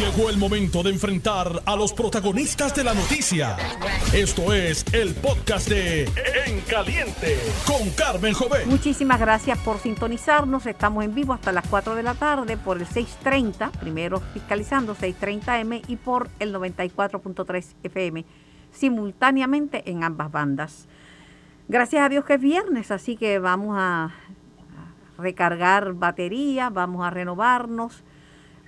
Llegó el momento de enfrentar a los protagonistas de la noticia. Esto es el podcast de En Caliente con Carmen Jovet. Muchísimas gracias por sintonizarnos. Estamos en vivo hasta las 4 de la tarde por el 630, primero fiscalizando 630M y por el 94.3 FM, simultáneamente en ambas bandas. Gracias a Dios que es viernes, así que vamos a recargar baterías, vamos a renovarnos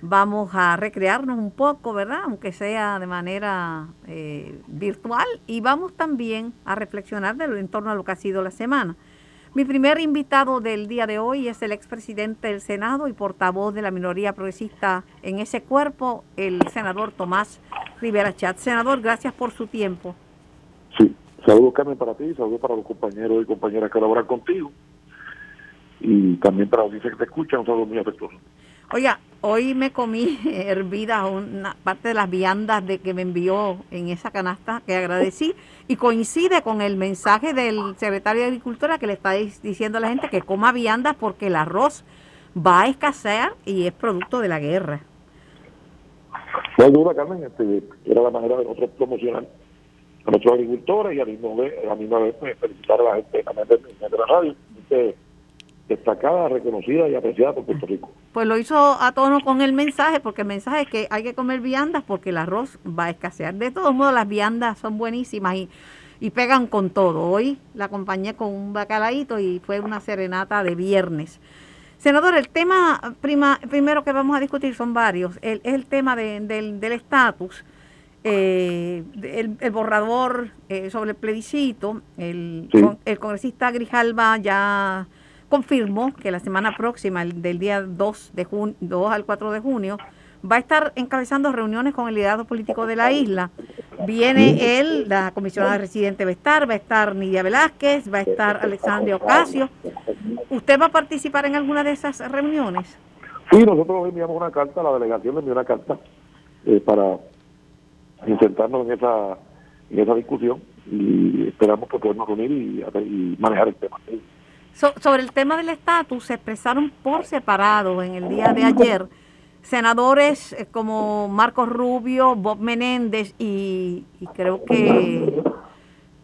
vamos a recrearnos un poco, ¿verdad? Aunque sea de manera eh, virtual, y vamos también a reflexionar de lo, en torno a lo que ha sido la semana. Mi primer invitado del día de hoy es el expresidente del Senado y portavoz de la minoría progresista en ese cuerpo, el senador Tomás Rivera Chat. Senador, gracias por su tiempo. Sí, saludos Carmen para ti, saludos para los compañeros y compañeras que laboran contigo y también para los que te escuchan, un saludo muy afectuoso. Oiga, hoy me comí hervida una parte de las viandas de que me envió en esa canasta que agradecí y coincide con el mensaje del secretario de Agricultura que le está diciendo a la gente que coma viandas porque el arroz va a escasear y es producto de la guerra. No hay duda, Carmen, este, era la manera de nosotros promocionar a nuestros agricultores y a la misma vez, pues, felicitar a la gente de la radio. Este, destacada, reconocida y apreciada por Puerto Rico. Pues lo hizo a tono con el mensaje, porque el mensaje es que hay que comer viandas porque el arroz va a escasear. De todos modos, las viandas son buenísimas y, y pegan con todo. Hoy la acompañé con un bacalaíto y fue una serenata de viernes. Senador, el tema prima, primero que vamos a discutir son varios. El, es el tema del estatus. Eh, el, borrador eh, sobre el plebiscito, el, el congresista Grijalba ya confirmó que la semana próxima, del día 2, de 2 al 4 de junio, va a estar encabezando reuniones con el liderazgo político de la isla. Viene él, la comisionada residente va a estar, va a estar Nidia Velázquez, va a estar Alexandria Ocasio. ¿Usted va a participar en alguna de esas reuniones? Sí, nosotros enviamos una carta, la delegación le envió una carta eh, para insertarnos en esa, en esa discusión y esperamos que podamos reunir y manejar el tema sobre el tema del estatus, se expresaron por separado en el día de ayer senadores eh, como Marcos Rubio, Bob Menéndez y, creo que,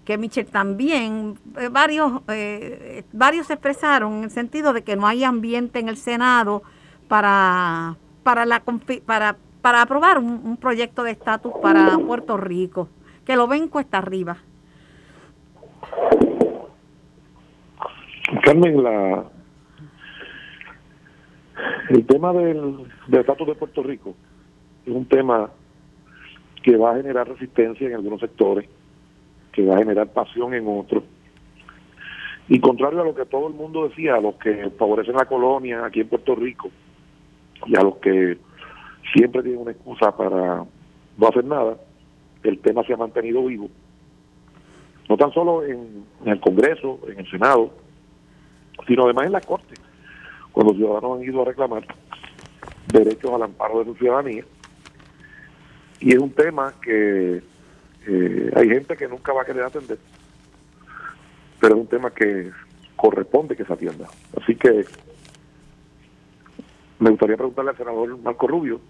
que Michel también, eh, varios, eh, varios se expresaron en el sentido de que no hay ambiente en el Senado para, para, la, para, para aprobar un proyecto de estatus para Puerto Rico, que lo ven cuesta arriba. Carmen, la, el tema del estatus de Puerto Rico es un tema que va a generar resistencia en algunos sectores, que va a generar pasión en otros. Y contrario a lo que todo el mundo decía, a los que favorecen la colonia aquí en Puerto Rico y a los que siempre tienen una excusa para no hacer nada, el tema se ha mantenido vivo. No tan solo en el Congreso, en el Senado, sino además en la Corte, cuando los ciudadanos han ido a reclamar derechos al amparo de su ciudadanía. Y es un tema que eh, hay gente que nunca va a querer atender, pero es un tema que corresponde que se atienda. Así que me gustaría preguntarle al senador Marco Rubio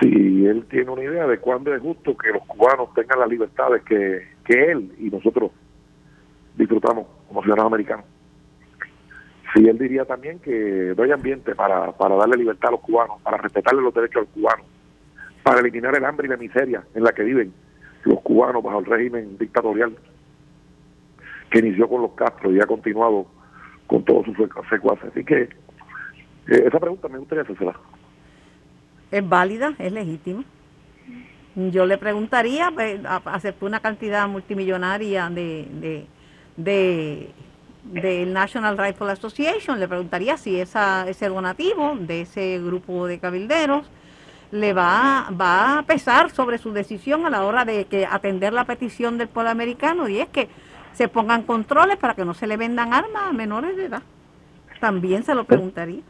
si él tiene una idea de cuándo es justo que los cubanos tengan las libertades que, que él y nosotros disfrutamos como ciudadanos americanos. Sí, él diría también que hay ambiente para, para darle libertad a los cubanos, para respetarle los derechos a los cubanos, para eliminar el hambre y la miseria en la que viven los cubanos bajo el régimen dictatorial que inició con los Castro y ha continuado con todos sus secuaces. Así que eh, esa pregunta me gustaría hacerla. Es válida, es legítima. Yo le preguntaría, pues, aceptó una cantidad multimillonaria de, de, de del National Rifle Association, le preguntaría si esa, ese donativo de ese grupo de cabilderos le va, va a pesar sobre su decisión a la hora de que atender la petición del pueblo americano y es que se pongan controles para que no se le vendan armas a menores de edad. También se lo preguntaría.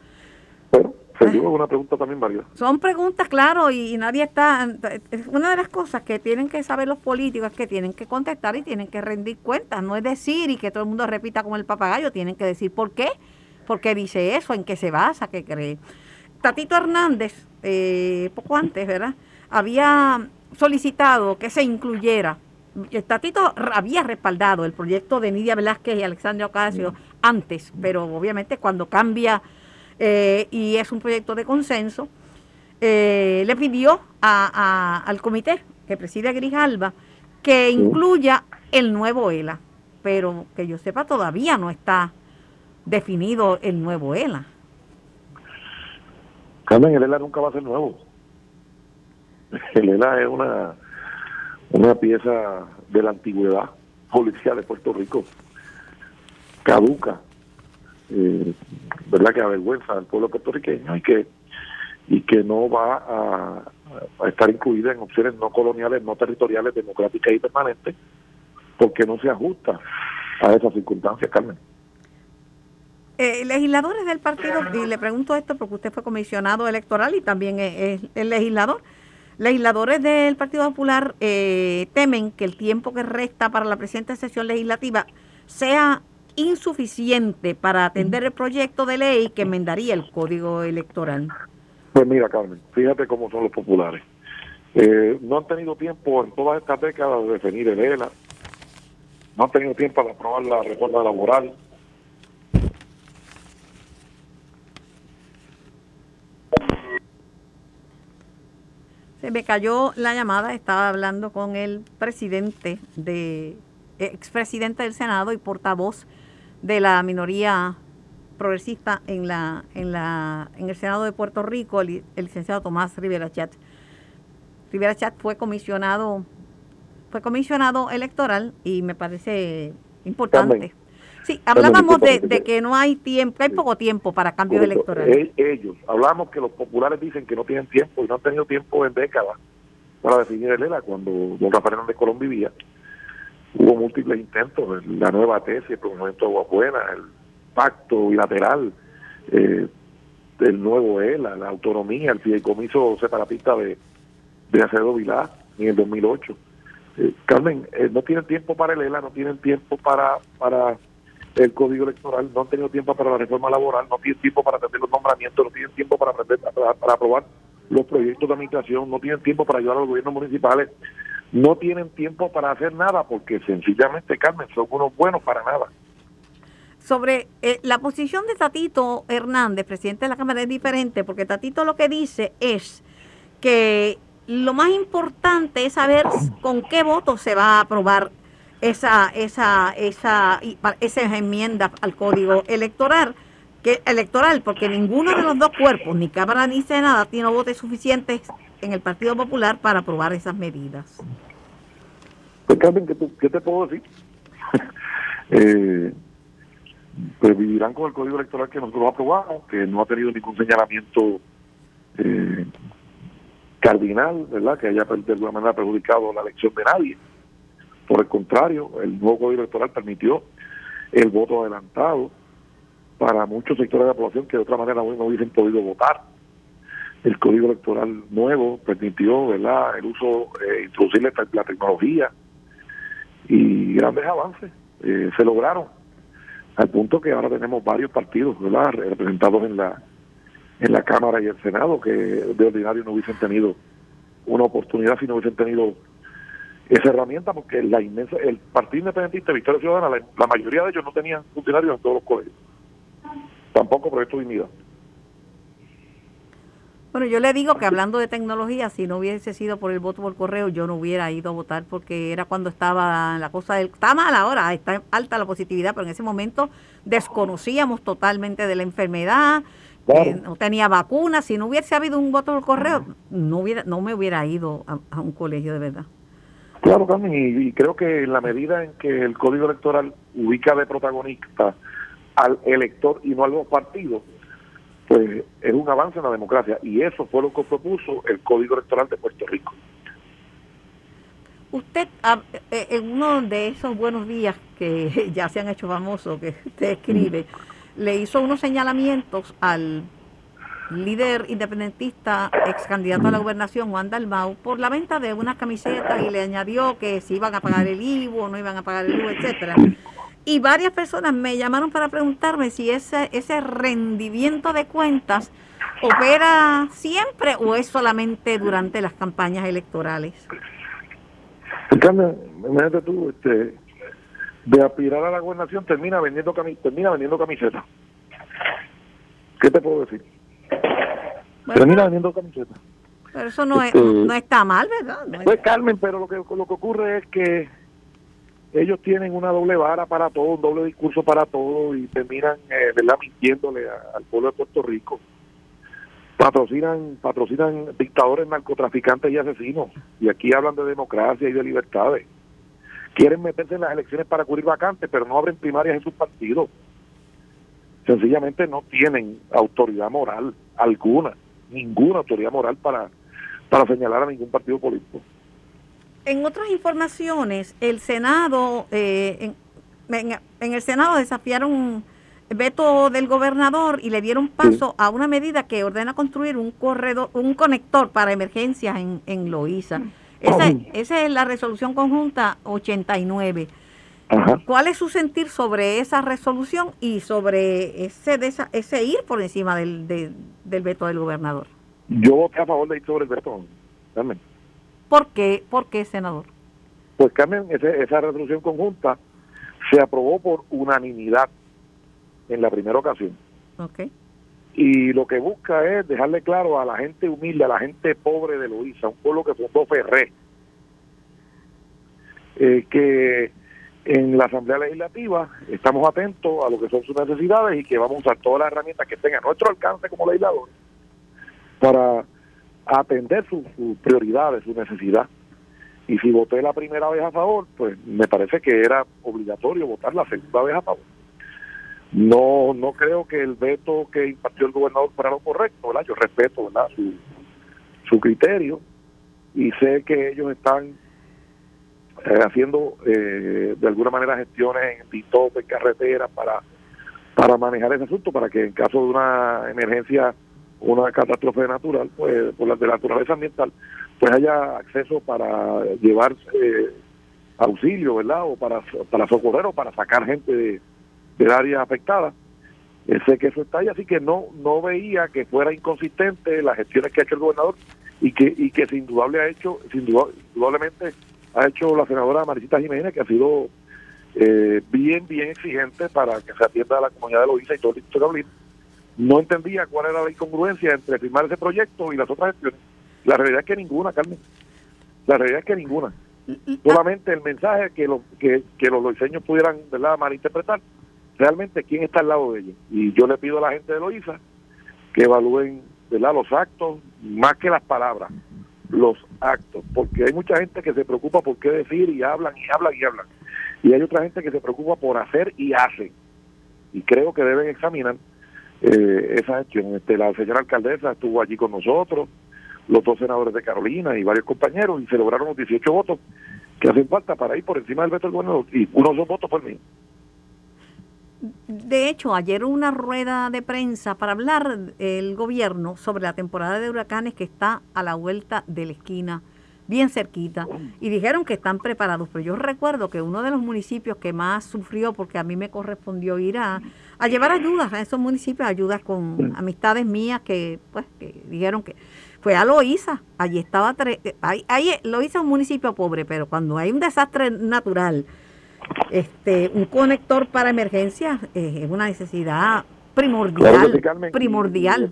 Se una pregunta también válida. Son preguntas, claro, y, nadie está... Es una de las cosas que tienen que saber los políticos es que tienen que contestar y tienen que rendir cuentas. No es decir y que todo el mundo repita como el papagayo, tienen que decir por qué, por qué dice eso, en qué se basa, qué cree. Tatito Hernández, eh, poco antes, ¿verdad? Había solicitado que se incluyera Tatito había respaldado el proyecto de Nidia Velázquez y Alexandria Ocasio antes, pero obviamente cuando cambia eh, y es un proyecto de consenso, eh, le pidió al comité que preside Grijalba que incluya el nuevo ELA, pero que yo sepa todavía no está definido el nuevo ELA. Carmen, el ELA nunca va a ser nuevo. El ELA es una una pieza de la antigüedad policial de Puerto Rico, caduca, eh, ¿verdad? Que avergüenza al pueblo puertorriqueño y que y que no va a, estar incluida en opciones no coloniales, no territoriales, democráticas y permanentes, porque no se ajusta a esas circunstancias, Carmen. Eh, legisladores del partido, y le pregunto esto porque usted fue comisionado electoral y también es, es legislador, Legisladores del Partido Popular eh, temen que el tiempo que resta para la presente sesión legislativa sea insuficiente para atender el proyecto de ley que enmendaría el código electoral. Pues mira, Carmen, fíjate cómo son los populares. Eh, no han tenido tiempo en todas estas décadas de definir el ELA, no han tenido tiempo para aprobar la reforma laboral, me cayó la llamada, estaba hablando con el presidente de, expresidente del Senado y portavoz de la minoría progresista en la, en la, en el Senado de Puerto Rico, el, licenciado Tomás Rivera Chat. Rivera Chat fue comisionado, fue comisionado electoral y me parece importante. Sí, hablábamos de, que no hay tiempo, hay poco tiempo para cambios electorales. Ellos, hablamos que los populares dicen que no tienen tiempo y no han tenido tiempo en décadas para definir el ELA cuando don Rafael Hernández Colón vivía. Hubo múltiples intentos, la nueva tesis, el pronunciamiento de Aguabuena, el pacto bilateral, eh, el nuevo ELA, la autonomía, el fideicomiso separatista de, de Acevedo Vilá en el 2008. Eh, Carmen, eh, no tienen tiempo para el ELA, no tienen tiempo para, para el código electoral, no han tenido tiempo para la reforma laboral, no tienen tiempo para atender los nombramientos, no tienen tiempo para, aprender, para, aprobar los proyectos de administración, no tienen tiempo para ayudar a los gobiernos municipales, no tienen tiempo para hacer nada porque sencillamente, Carmen, son unos buenos para nada. Sobre eh, la posición de Tatito Hernández, presidente de la Cámara, es diferente porque Tatito lo que dice es que lo más importante es saber con qué voto se va a aprobar esa, esa, esa, esas enmiendas al código electoral, que, electoral, porque ninguno de los dos cuerpos, ni Cámara ni Senado, tiene votos suficientes en el Partido Popular para aprobar esas medidas. Pues Carmen, ¿qué, te puedo decir? eh, pues vivirán con el código electoral que nosotros aprobamos, que no ha tenido ningún señalamiento eh, cardinal, ¿verdad? Que haya de alguna manera perjudicado la elección de nadie. Por el contrario, el nuevo código electoral permitió el voto adelantado para muchos sectores de la población que de otra manera no hubiesen podido votar. El código electoral nuevo permitió ¿verdad? el uso, eh, introducir la, tecnología y grandes avances eh, se lograron al punto que ahora tenemos varios partidos ¿verdad? representados en la en la Cámara y el Senado que de ordinario no hubiesen tenido una oportunidad si no hubiesen tenido esa herramienta porque la inmensa, el Partido Independentista Victoria Ciudadana, la, mayoría de ellos no tenían funcionarios en todos los colegios. Tampoco Proyecto Dignidad. Bueno, yo le digo que hablando de tecnología, si no hubiese sido por el voto por correo, yo no hubiera ido a votar porque era cuando estaba la cosa del... Está mal ahora, está alta la positividad, pero en ese momento desconocíamos totalmente de la enfermedad, eh, no tenía vacunas. Si no hubiese habido un voto por correo, no, hubiera, no me hubiera ido a un colegio de verdad. Claro, Carmen, y, creo que en la medida en que el Código Electoral ubica de protagonista al elector y no a los partidos, pues es un avance en la democracia. Y eso fue lo que propuso el Código Electoral de Puerto Rico. Usted, ah, eh, en uno de esos buenos días que ya se han hecho famosos, que usted escribe, le hizo unos señalamientos al líder independentista, ex candidato a la gobernación, Juan Dalmau, por la venta de unas camisetas y le añadió que si iban a pagar el IVU o no iban a pagar el IVU, etcétera. Y varias personas me llamaron para preguntarme si ese, ese rendimiento de cuentas opera siempre o es solamente durante las campañas electorales? Carmen, imagínate tú, este, de aspirar a la gobernación termina vendiendo termina vendiendo camisetas. ¿Qué te puedo decir? termina vendiendo camisetas. Pero eso no, este, no está mal, ¿verdad? pues Carmen, pero lo que, lo que ocurre es que ellos tienen una doble vara para todo, un doble discurso para todo y terminan, eh, ¿verdad?, mintiéndole al pueblo de Puerto Rico. Patrocinan, patrocinan dictadores, narcotraficantes y asesinos. Y aquí hablan de democracia y de libertades. Quieren meterse en las elecciones para cubrir vacantes, pero no abren primarias en sus partidos. Sencillamente no tienen autoridad moral alguna, ninguna autoridad moral para, para señalar a ningún partido político en otras informaciones, el Senado, eh, en, el Senado desafiaron veto del gobernador y le dieron paso a una medida que ordena construir un corredor, un conector para emergencias en, en Loíza. Esa, esa es la resolución conjunta 89. ¿Cuál es su sentir sobre esa resolución y sobre ese ese ir por encima del, del veto del gobernador? Yo voté a favor de ir sobre el veto. También. ¿Por qué, ¿Por qué senador? Pues Carmen, esa resolución conjunta se aprobó por unanimidad en la primera ocasión. Okay. Y lo que busca es dejarle claro a la gente humilde, a la gente pobre de Luisa, un pueblo que fundó Ferré, eh, que en la Asamblea Legislativa estamos atentos a lo que son sus necesidades y que vamos a usar todas las herramientas que tengan a nuestro alcance como legisladores para atender sus prioridades, su necesidad. Y si voté la primera vez a favor, pues me parece que era obligatorio votar la segunda vez a favor. No no creo que el veto que impartió el gobernador fuera lo correcto, ¿verdad? Yo respeto, ¿verdad? Su, su criterio y sé que ellos están eh, haciendo eh, de alguna manera gestiones en pitos, en carreteras para, para manejar ese asunto, para que en caso de una emergencia una catástrofe natural, pues por la de naturaleza ambiental, pues haya acceso para llevar eh, auxilio, ¿verdad? O para, para socorrer o para sacar gente de, del área afectada. Eh, sé que eso está ahí, así que no no veía que fuera inconsistente las gestiones que ha hecho el gobernador y que y que sin indudable ha hecho, sin indudablemente ha hecho la senadora Maricita Jiménez, que ha sido eh, bien, bien exigente para que se atienda a la comunidad de Loíza y todo el distrito de no entendía cuál era la incongruencia entre firmar ese proyecto y las otras gestiones. La realidad es que ninguna, Carmen. La realidad es que ninguna. Solamente el mensaje que, lo, que, los diseños pudieran ¿verdad? malinterpretar, realmente quién está al lado de ellos. Y yo le pido a la gente de Loiza que evalúen ¿verdad? los actos más que las palabras, los actos, porque hay mucha gente que se preocupa por qué decir y hablan y hablan y hablan. Y hay otra gente que se preocupa por hacer y hacen. Y creo que deben examinar eh, esa gestión. Este, la señora alcaldesa estuvo allí con nosotros, los dos senadores de Carolina y varios compañeros, y se lograron los 18 votos que hacen falta para ir por encima del veto del gobernador, y uno de esos votos el mío. De hecho, ayer una rueda de prensa para hablar el gobierno sobre la temporada de huracanes que está a la vuelta de la esquina bien cerquita, y dijeron que están preparados. Pero yo recuerdo que uno de los municipios que más sufrió, porque a mí me correspondió ir a, a llevar ayudas a esos municipios, ayudas con amistades mías que, pues, que dijeron que fue a Loíza. Allí estaba, tre ahí, ahí Loíza es un municipio pobre, pero cuando hay un desastre natural, este, un conector para emergencias eh, es una necesidad primordial, primordial.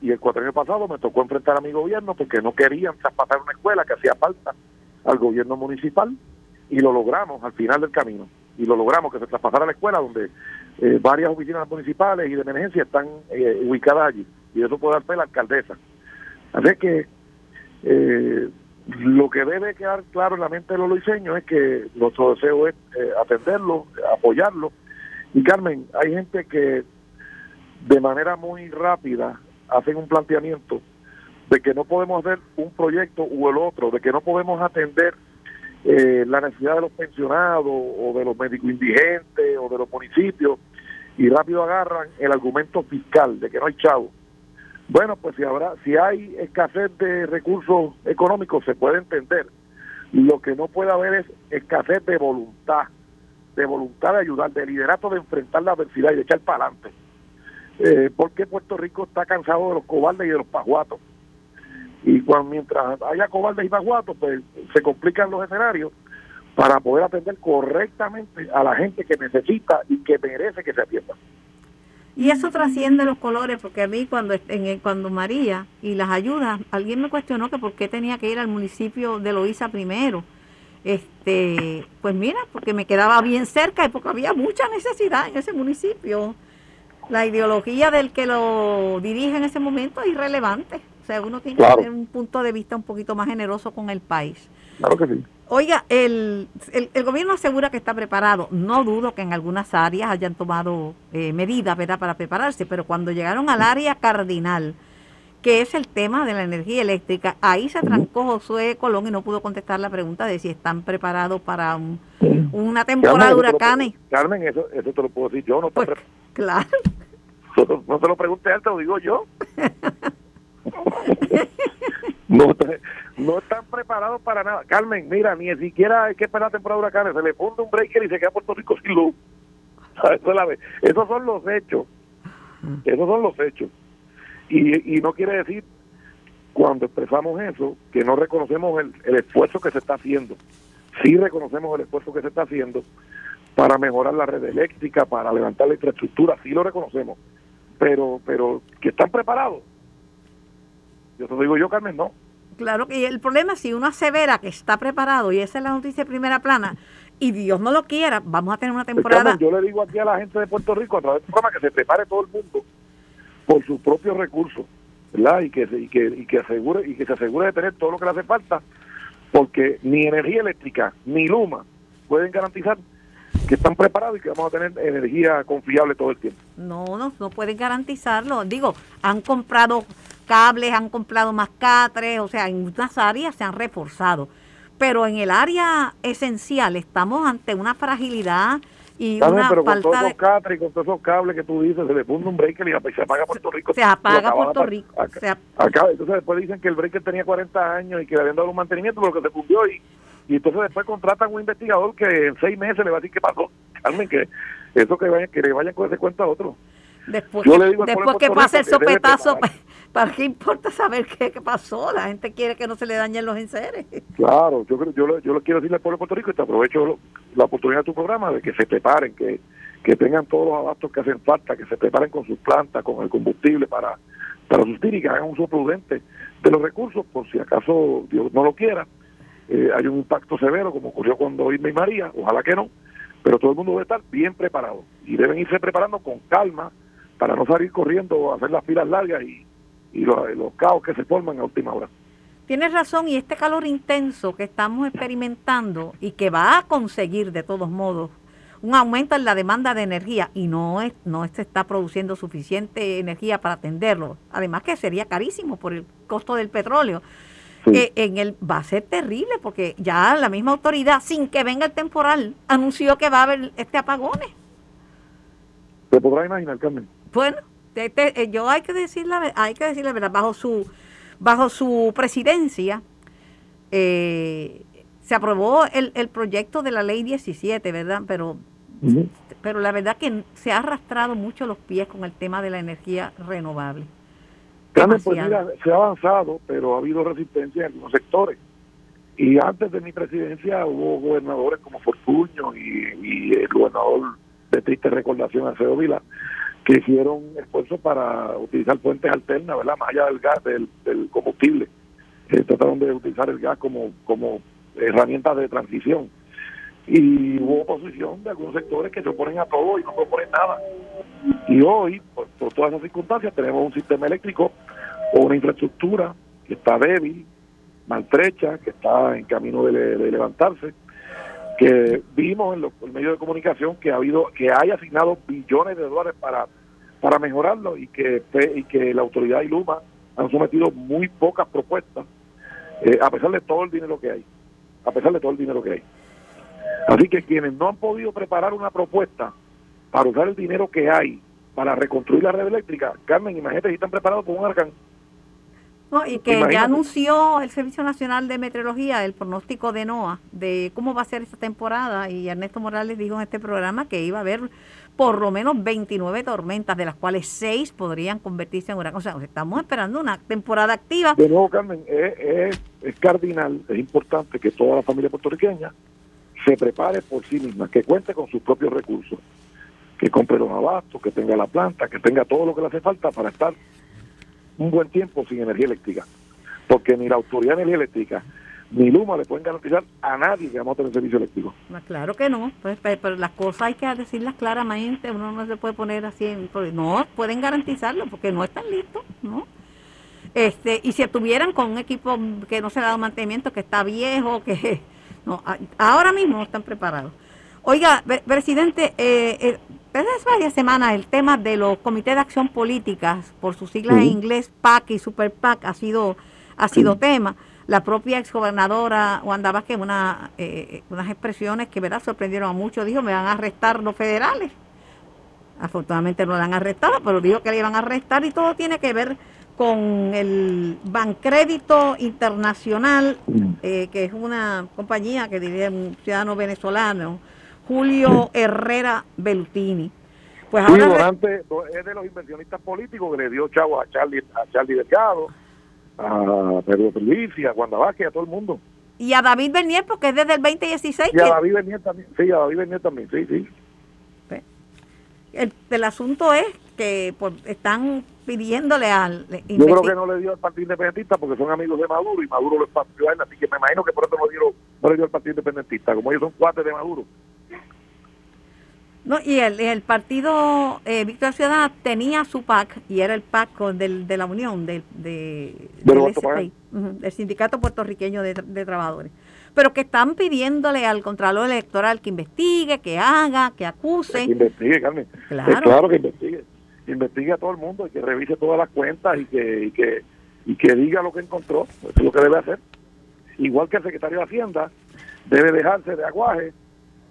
Y el cuatro años pasado me tocó enfrentar a mi gobierno porque no querían traspasar una escuela que hacía falta al gobierno municipal y lo logramos al final del camino. Y lo logramos que se traspasara la escuela donde eh, varias oficinas municipales y de emergencia están eh, ubicadas allí y eso puede dar fe la alcaldesa. Así que eh, lo que debe quedar claro en la mente de los luiseños es que nuestro deseo es atenderlo apoyarlo. Y Carmen hay gente que de manera muy rápida hacen un planteamiento de que no podemos hacer un proyecto u el otro, de que no podemos atender eh, la necesidad de los pensionados o de los médicos indigentes o de los municipios y rápido agarran el argumento fiscal de que no hay chavo. Bueno, pues si habrá, si hay escasez de recursos económicos se puede entender. Lo que no puede haber es escasez de voluntad, de voluntad de ayudar, de liderato de enfrentar la adversidad y de echar para adelante. eh, por qué Puerto Rico está cansado de los cobardes y de los pajuatos. Y cuando mientras haya cobardes y pajuatos, pues se complican los escenarios para poder atender correctamente a la gente que necesita y que merece que se atienda. Y eso trasciende los colores, porque a mí cuando cuando María y las ayudas, alguien me cuestionó que por qué tenía que ir al municipio de Loíza primero. Este, pues mira, porque me quedaba bien cerca y porque había mucha necesidad en ese municipio. La ideología del que lo dirige en ese momento es irrelevante. O sea, uno tiene que tener un punto de vista un poquito más generoso con el país. Claro que sí. Oiga, el, el, gobierno asegura que está preparado. No dudo que en algunas áreas hayan tomado eh, medidas ¿verdad? para prepararse, pero cuando llegaron al área cardinal, que es el tema de la energía eléctrica, ahí se trancó Josué Colón y no pudo contestar la pregunta de si están preparados para una temporada de huracanes. Carmen, eso, eso te lo puedo decir yo, no pues, Claro. No, te lo pregunté antes, lo digo yo. no, no están preparados para nada. Carmen, mira, ni siquiera hay que esperar la temporada de huracanes. Se le pone un breaker y se queda Puerto Rico sin luz. Esos son los hechos. Esos son los hechos. Y, y no quiere decir, cuando expresamos eso, que no reconocemos el, el esfuerzo que se está haciendo. Sí reconocemos el esfuerzo que se está haciendo para mejorar la red eléctrica, para levantar la infraestructura, sí lo reconocemos. Pero, pero que están preparados. Yo te digo yo, Carmen, no. Claro que el problema es si uno asevera que está preparado y esa es la noticia de primera plana y Dios no lo quiera, vamos a tener una temporada. yo le digo aquí a la gente de Puerto Rico a través del programa que se prepare todo el mundo por sus propios recursos, ¿verdad? Y que, y que, y que asegure y que se asegure de tener todo lo que le hace falta, porque ni energía eléctrica ni Luma pueden garantizar que están preparados y que vamos a tener energía confiable todo el tiempo. No, no, no pueden garantizarlo. Digo, han comprado cables, han comprado más catres, o sea, en muchas áreas se han reforzado. Pero en el área esencial estamos ante una fragilidad y una pero con todos esos catres y con todos esos cables que tú dices, se le pone un breaker y se apaga Puerto Rico. Se apaga Puerto Rico. Acá, entonces después dicen que el breaker tenía 40 años y que le habían dado un mantenimiento, pero que se fundió y, y entonces después contratan un investigador que en seis meses le va a decir qué pasó. Carmen, que eso que, vayan, que le vayan con ese cuento a otro. Después, que, después que pase el sopetazo, ¿para qué importa saber qué, pasó? La gente quiere que no se le dañen los enseres. Claro, yo, yo, yo lo quiero decirle al pueblo de Puerto Rico y te aprovecho la oportunidad de tu programa de que se preparen, que, que tengan todos los abastos que hacen falta, que se preparen con sus plantas, con el combustible para, para sustir y que hagan uso prudente de los recursos por si acaso Dios no lo quiera. Eh, hay un impacto severo como ocurrió cuando Irma y María, ojalá que no, pero todo el mundo debe estar bien preparado y deben irse preparando con calma, para no salir corriendo o hacer las filas largas y, los, caos que se forman a última hora. Tienes razón, y este calor intenso que estamos experimentando y que va a conseguir de todos modos un aumento en la demanda de energía y no es, no se está produciendo suficiente energía para atenderlo. Además que sería carísimo por el costo del petróleo. Eh, en el va a ser terrible porque ya la misma autoridad, sin que venga el temporal, anunció que va a haber este apagones. ¿Se podrá imaginar, Carmen? Bueno, eh, yo hay que decir la, hay que decir la verdad, bajo su, bajo su presidencia eh, se aprobó el, el proyecto de la ley 17, ¿verdad? Pero, pero la verdad que se ha arrastrado mucho los pies con el tema de la energía renovable. pues mira, se ha avanzado, pero ha habido resistencia en algunos sectores. Y antes de mi presidencia hubo gobernadores como Fortuño y, y el gobernador de triste recordación, Alfredo Vila, que hicieron esfuerzos para utilizar fuentes alternas, ¿verdad? Más allá del gas, del, combustible. Eh, trataron de utilizar el gas como, como herramienta de transición. Y hubo oposición de algunos sectores que se oponen a todo y no proponen nada. Y hoy, por, todas esas circunstancias, tenemos un sistema eléctrico o una infraestructura que está débil, maltrecha, que está en camino de, de levantarse que vimos en los, medios de comunicación que ha habido que hay asignado billones de dólares para para mejorarlo y que y que la autoridad y Luma han sometido muy pocas propuestas eh, a pesar de todo el dinero que hay a pesar de todo el dinero que hay. Así que quienes no han podido preparar una propuesta para usar el dinero que hay para reconstruir la red eléctrica Carmen imagínate si están preparados por un arcán y que ya anunció el Servicio Nacional de Meteorología el pronóstico de NOAA de cómo va a ser esta temporada y Ernesto Morales dijo en este programa que iba a haber por lo menos 29 tormentas, de las cuales 6 podrían convertirse en huracanes. O sea, estamos esperando una temporada activa. De nuevo, Carmen, es, es cardinal, es importante que toda la familia puertorriqueña se prepare por sí misma, que cuente con sus propios recursos, que compre los abastos, que tenga la planta, que tenga todo lo que le hace falta para estar un buen tiempo sin energía eléctrica. Porque ni la Autoridad de Energía Eléctrica ni Luma le pueden garantizar a nadie que vamos a tener servicio eléctrico. Claro que no, pues, pero las cosas hay que decirlas claramente, uno no se puede poner así, no, pueden garantizarlo porque no están listos, ¿no? Este, y si estuvieran con un equipo que no se ha dado mantenimiento, que está viejo, que no, ahora mismo no están preparados. Oiga, presidente, eh, eh, desde hace varias semanas el tema de los comités de acción políticas, por sus siglas en inglés, PAC y Super PAC, ha sido, ha sido tema. La propia exgobernadora Wanda Vázquez, una, eh, unas expresiones que ¿verdad? sorprendieron a muchos, dijo, me van a arrestar los federales. Afortunadamente no la han arrestado, pero dijo que le iban a arrestar y todo tiene que ver con el Bancrédito Internacional, eh, que es una compañía que dirige un ciudadano venezolano, Julio Herrera Belutini. Pues ahora es de los inversionistas políticos que le dio chavo a Charlie, a Charlie Delgado, a Pedro a Wanda Vázquez, a todo el mundo. Y a David Bernier, porque es desde el 2016. Y a David Bernier también, sí, a David Bernier también, sí, sí. El, el asunto es que pues, están pidiéndole al... Yo creo que no le dio al Partido Independentista porque son amigos de Maduro y Maduro lo espació a él, así que me imagino que por eso no, dio, no le dio al Partido Independentista, como ellos son cuates de Maduro. No, y el, el partido eh, Victoria Ciudadana tenía su PAC y era el PAC del, de la Unión, del, de, del, Sindicato Puertorriqueño de, Trabajadores. Pero que están pidiéndole al Contralor Electoral que investigue, que haga, que acuse. Que investigue, Carmen. Claro, claro que investigue. Que investigue a todo el mundo y que revise todas las cuentas y que, y que, y que diga lo que encontró. Eso es lo que debe hacer. Igual que el secretario de Hacienda debe dejarse de aguaje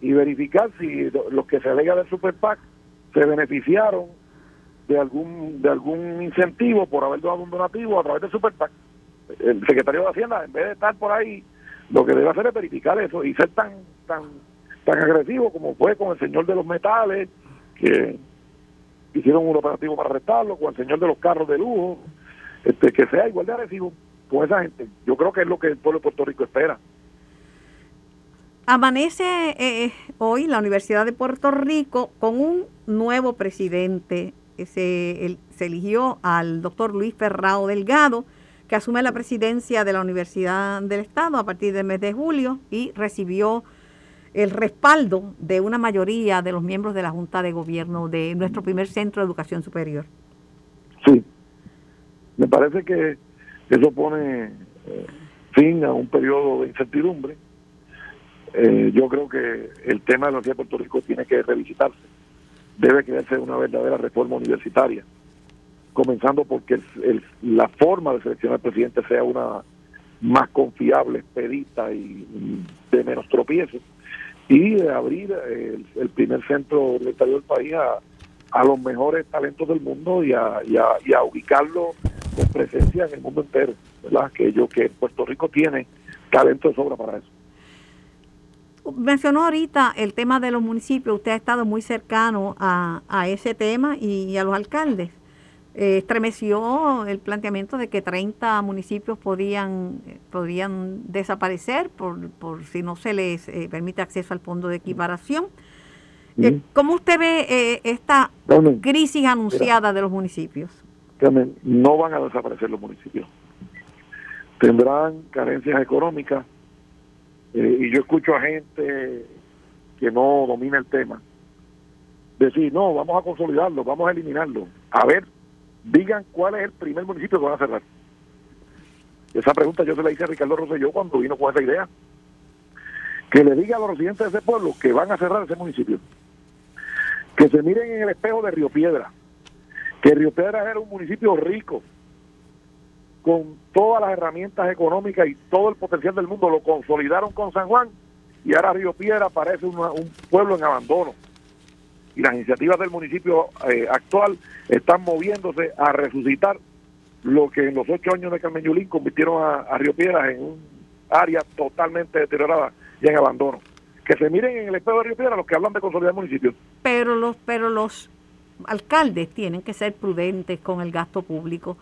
y verificar si los que se alega del Super PAC se beneficiaron de algún de algún incentivo por haber dado un donativo a través del Super PAC. El secretario de Hacienda, en vez de estar por ahí, lo que debe hacer es verificar eso y ser tan tan tan agresivo como fue con el señor de los metales, que hicieron un operativo para arrestarlo, con el señor de los carros de lujo, este que sea igual de agresivo con esa gente. Yo creo que es lo que el pueblo de Puerto Rico espera. Amanece eh, hoy la Universidad de Puerto Rico con un nuevo presidente. Se, se eligió al doctor Luis Ferrao Delgado, que asume la presidencia de la Universidad del Estado a partir del mes de julio y recibió el respaldo de una mayoría de los miembros de la Junta de Gobierno de nuestro primer centro de educación superior. Sí, me parece que eso pone eh, fin a un periodo de incertidumbre eh, yo creo que el tema de la Universidad de Puerto Rico tiene que revisitarse. Debe crearse una verdadera reforma universitaria, comenzando porque la forma de seleccionar al presidente sea una más confiable, expedita y de menos tropiezos, y de abrir el, primer centro universitario del país a, los mejores talentos del mundo y a, y a, ubicarlo con presencia en el mundo entero, ¿verdad? Que yo que Puerto Rico tiene talento de sobra para eso mencionó ahorita el tema de los municipios, usted ha estado muy cercano a, ese tema y, a los alcaldes. Eh, estremeció el planteamiento de que 30 municipios podían, podrían desaparecer por, por si no se les eh, permite acceso al fondo de equiparación. Eh, ¿Cómo usted ve esta crisis anunciada de los municipios? no van a desaparecer los municipios. Tendrán carencias económicas, eh, y yo escucho a gente que no domina el tema decir, no, vamos a consolidarlo, vamos a eliminarlo. A ver, digan cuál es el primer municipio que van a cerrar. Esa pregunta yo se la hice a Ricardo Rosselló cuando vino con esa idea. Que le diga a los residentes de ese pueblo que van a cerrar ese municipio. Que se miren en el espejo de Río Piedra. Que Río Piedra era un municipio rico, con todas las herramientas económicas y todo el potencial del mundo, lo consolidaron con San Juan y ahora Río Piedra parece un pueblo en abandono. Y las iniciativas del municipio eh, actual están moviéndose a resucitar lo que en los ocho años de Carmen Yulín convirtieron a, Río Piedra en un área totalmente deteriorada y en abandono. Que se miren en el espejo de Río Piedra los que hablan de consolidar municipios. pero los, pero los alcaldes tienen que ser prudentes con el gasto público.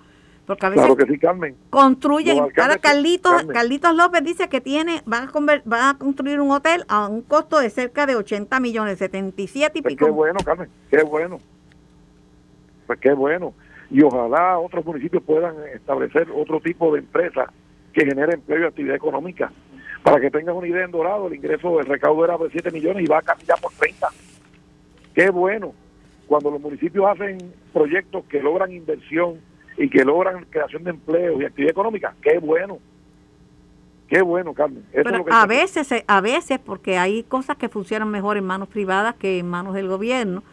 Porque a veces Claro que sí, Carmen. construyen. Ahora Carlitos, Carmen. Carlitos López dice que tiene, van a, conver- van a construir un hotel a un costo de cerca de 80 millones, 77 y Pues pico. qué bueno, Carmen, qué bueno. Pues qué bueno. Y ojalá otros municipios puedan establecer otro tipo de empresas que genere empleo y actividad económica. Para que tengan una idea en Dorado, el ingreso del recaudo era de 7 millones y va a ya por 30. Qué bueno. Cuando los municipios hacen proyectos que logran inversión y que logran creación de empleos y actividad económica, qué bueno. Qué bueno, Carmen. Eso es lo que a veces, a veces, porque hay cosas que funcionan mejor en manos privadas que en manos del gobierno,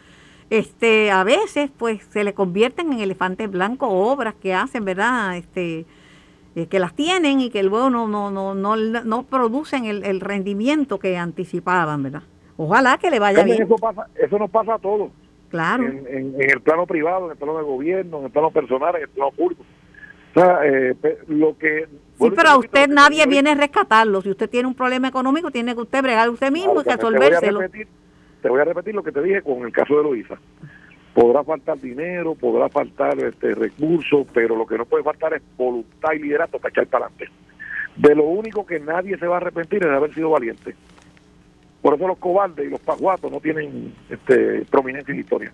este, a veces, pues, se le convierten en elefantes blancos obras que hacen, ¿verdad? Este, eh, que las tienen y que luego no, no, no, no, no producen el, el rendimiento que anticipaban, ¿verdad? Ojalá que le vaya Carmen, bien. eso, pasa, eso nos pasa a todos. Claro. en, en- en el plano privado, en el plano de gobierno, en el plano personal, en el plano público. O sea, eh, lo que... Sí, pero a usted nadie viene a rescatarlo. Si usted tiene un problema económico, tiene que usted bregar usted mismo Claro, y Carmen, te voy a resolvérselo. repetir- Te voy a repetir lo que te dije con el caso de Luisa. Podrá faltar dinero, podrá faltar este recursos, pero lo que no puede faltar es voluntad y liderato para echar para adelante. De lo único que nadie se va a arrepentir es de haber sido valiente. Por eso los cobardes y los pajuatos no tienen este, prominencia en historia.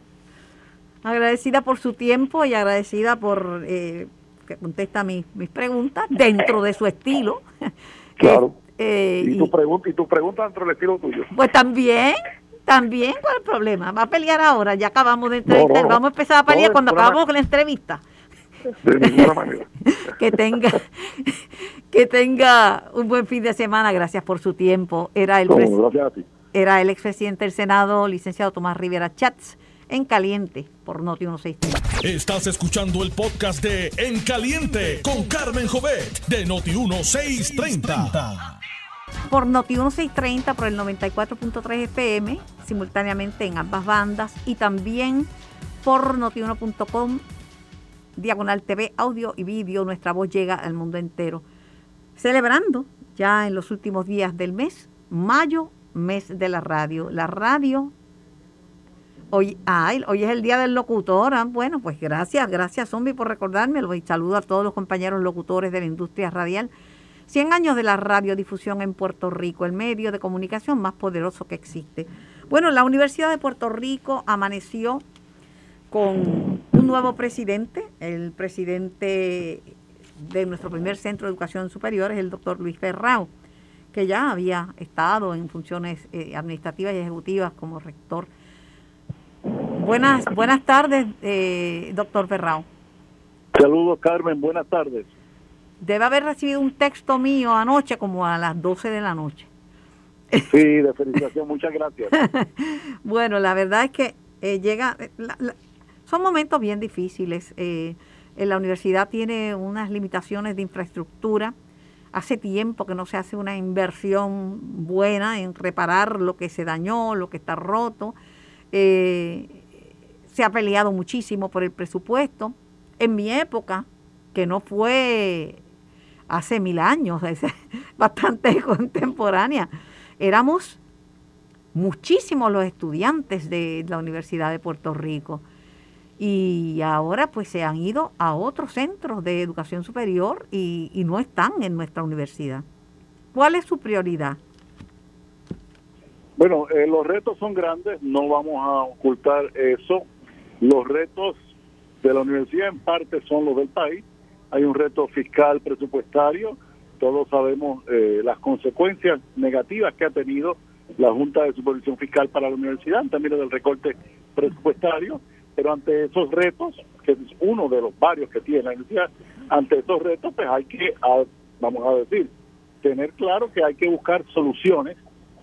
Agradecida por su tiempo y agradecida por eh, que contesta mis, mis preguntas dentro de su estilo. Claro. Eh, Y tu pregunta y tu pregunta dentro del estilo tuyo. pues también, también, ¿cuál es el problema? Va a pelear ahora, ya acabamos de No, no, entrevistar, no. vamos a empezar a pelear cuando acabamos con la entrevista. De ninguna manera. Que tenga, que tenga un buen fin de semana, gracias por su tiempo. Era el, No, pres- gracias a ti. era el expresidente del Senado, licenciado Tomás Rivera Chats, en Caliente, por Noti 1630. Estás escuchando el podcast de En Caliente con Carmen Jovet de Noti 1630. por Noti 1630 por el 94.3 FM, simultáneamente en ambas bandas y también por notiuno.com, diagonal TV, audio y vídeo. Nuestra voz llega al mundo entero. Celebrando ya en los últimos días del mes, mayo, mes de la radio. La radio. Hoy, ay, hoy es el día del locutor. ah, Bueno, pues gracias, gracias, Zombie, por recordármelo. Y saludo a todos los compañeros locutores de la industria radial. 100 años de la radiodifusión en Puerto Rico, el medio de comunicación más poderoso que existe. Bueno, la Universidad de Puerto Rico amaneció con un nuevo presidente, el presidente de nuestro primer centro de educación superior es el doctor Luis Ferrao, que ya había estado en funciones eh, administrativas y ejecutivas como rector. Buenas, buenas tardes, eh, doctor Ferrao. Saludos, Carmen. Buenas tardes. Debe haber recibido un texto mío anoche como a las 12 de la noche. Sí, de felicitación. Muchas gracias. Bueno, la verdad es que eh, llega, la- la- son momentos bien difíciles. eh, en la universidad tiene unas limitaciones de infraestructura. Hace tiempo que no se hace una inversión buena en reparar lo que se dañó, lo que está roto. Eh, se ha peleado muchísimo por el presupuesto. En mi época, que no fue hace mil años, es bastante contemporánea, éramos muchísimos los estudiantes de la Universidad de Puerto Rico y ahora pues se han ido a otros centros de educación superior y, no están en nuestra universidad. ¿Cuál es su prioridad? Bueno, eh, los retos son grandes, no vamos a ocultar eso. Los retos de la universidad en parte son los del país. Hay un reto fiscal presupuestario. Todos sabemos eh, las consecuencias negativas que ha tenido la Junta de Supervisión Fiscal para la universidad términos del recorte presupuestario. Pero ante esos retos, que es uno de los varios que tiene la universidad, ante esos retos, pues hay que, vamos a decir, tener claro que hay que buscar soluciones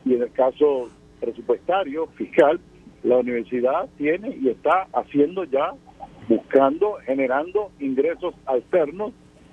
y en el caso presupuestario, fiscal, la universidad tiene y está haciendo ya, buscando, generando ingresos alternos.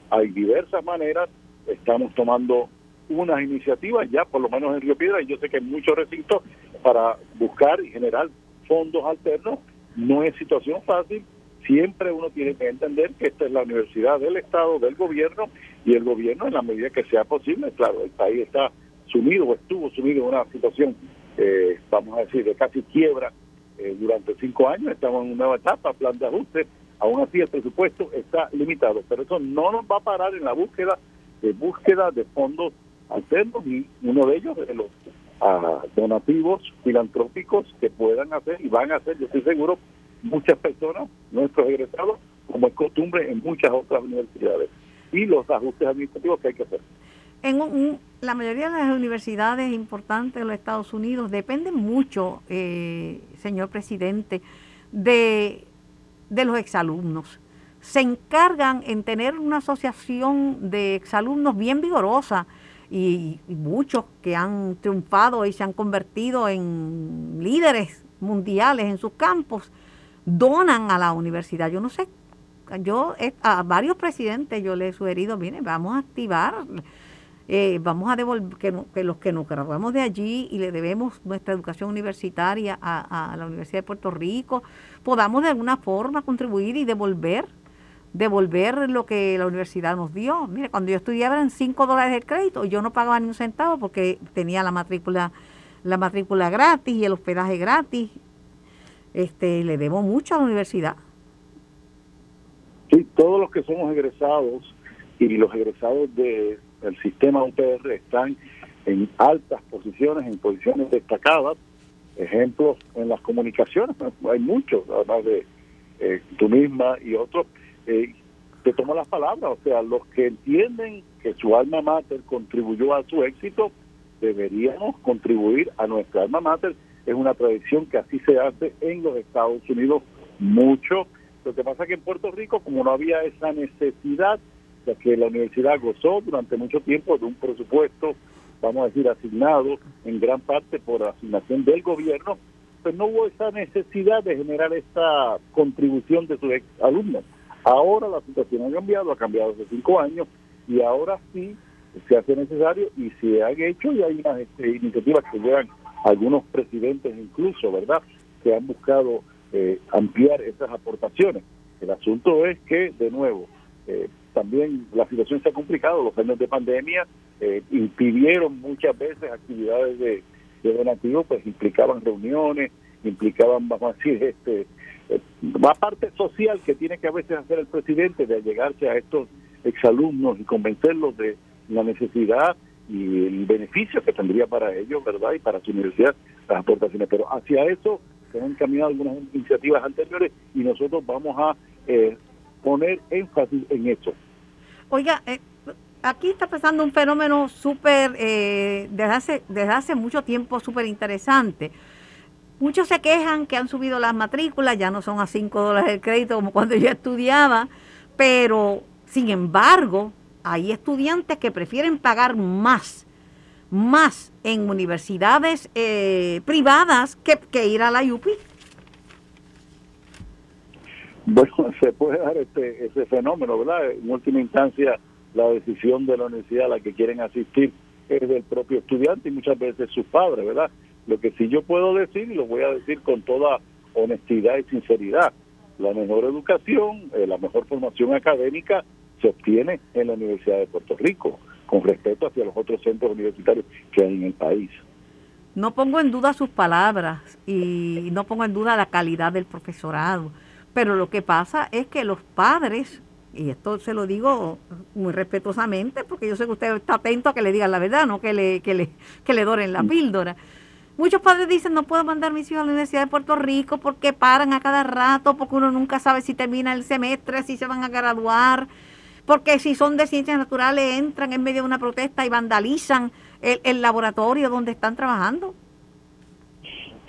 Hay diversas maneras, estamos tomando unas iniciativas ya, por lo menos en Río Piedra, y yo sé que hay muchos recintos para buscar y generar fondos alternos. No es situación fácil, siempre uno tiene que entender que esta es la universidad del Estado, del gobierno, y el gobierno en la medida que sea posible, claro, el país está sumido o estuvo sumido en una situación, eh, vamos a decir, de casi quiebra eh, durante cinco años, estamos en una nueva etapa, plan de ajuste, aún así el presupuesto está limitado, pero eso no nos va a parar en la búsqueda de búsqueda de fondos alternos y uno de ellos de los ah, donativos filantrópicos que puedan hacer y van a hacer, yo estoy seguro, muchas personas, nuestros egresados, como es costumbre en muchas otras universidades, y los ajustes administrativos que hay que hacer. En la mayoría de las universidades importantes de los Estados Unidos dependen mucho, eh, señor presidente, de, de los exalumnos. Se encargan en tener una asociación de exalumnos bien vigorosa y, muchos que han triunfado y se han convertido en líderes mundiales en sus campos, donan a la universidad. Yo no sé, yo a varios presidentes yo les he sugerido, miren, vamos a activar eh, vamos a devolver, que, los que nos graduamos de allí y le debemos nuestra educación universitaria a, la Universidad de Puerto Rico, podamos de alguna forma contribuir y devolver devolver lo que la universidad nos dio. Mire, cuando yo estudiaba eran 5 dólares el crédito y yo no pagaba ni un centavo porque tenía la matrícula la matrícula gratis y el hospedaje gratis. Este, le debo mucho a la universidad. Sí, todos los que somos egresados y los egresados de el sistema UPR están en altas posiciones, en posiciones destacadas. Ejemplos en las comunicaciones, hay muchos, además de eh, tú misma y otros, eh, te tomo las palabras, o sea, los que entienden que su alma mater contribuyó a su éxito, deberíamos contribuir a nuestra alma mater. Es una tradición que así se hace en los Estados Unidos mucho. Lo que pasa es que en Puerto Rico, como no había esa necesidad, que la universidad gozó durante mucho tiempo de un presupuesto, vamos a decir, asignado en gran parte por asignación del gobierno, pues no hubo esa necesidad de generar esta contribución de sus alumnos. Ahora la situación ha cambiado, ha cambiado hace cinco años y ahora sí se hace necesario y se han hecho y hay unas este, iniciativas que llevan algunos presidentes incluso, ¿verdad?, que han buscado eh, ampliar esas aportaciones. El asunto es que, de nuevo, eh, también la situación se ha complicado, los años de pandemia eh, impidieron muchas veces actividades de, de donativo, pues implicaban reuniones, implicaban, vamos a decir, este, eh, más parte social que tiene que a veces hacer el presidente de llegarse a estos exalumnos y convencerlos de la necesidad y el beneficio que tendría para ellos, ¿verdad? Y para su universidad las aportaciones. Pero hacia eso se han encaminado algunas iniciativas anteriores y nosotros vamos a eh, poner énfasis en eso. Oiga, eh, aquí está pasando un fenómeno súper, eh, desde, hace, desde hace mucho tiempo, súper interesante. Muchos se quejan que han subido las matrículas, ya no son a 5 dólares el crédito como cuando yo estudiaba, pero sin embargo, hay estudiantes que prefieren pagar más, más en universidades eh, privadas que, que ir a la UPI. Bueno, se puede dar este, ese fenómeno, ¿verdad? En última instancia, la decisión de la universidad a la que quieren asistir es del propio estudiante y muchas veces sus padres, ¿verdad? Lo que sí yo puedo decir, y lo voy a decir con toda honestidad y sinceridad, la mejor educación, eh, la mejor formación académica se obtiene en la Universidad de Puerto Rico, con respeto hacia los otros centros universitarios que hay en el país. No pongo en duda sus palabras y no pongo en duda la calidad del profesorado pero lo que pasa es que los padres, y esto se lo digo muy respetuosamente, porque yo sé que usted está atento a que le digan la verdad, no que le, que le, que le doren la mm. Muchos padres dicen, no puedo mandar a mis hijos a la Universidad de Puerto Rico porque paran a cada rato, porque uno nunca sabe si termina el semestre, si se van a graduar, porque si son de ciencias naturales entran en medio de una protesta y vandalizan el, el laboratorio donde están trabajando.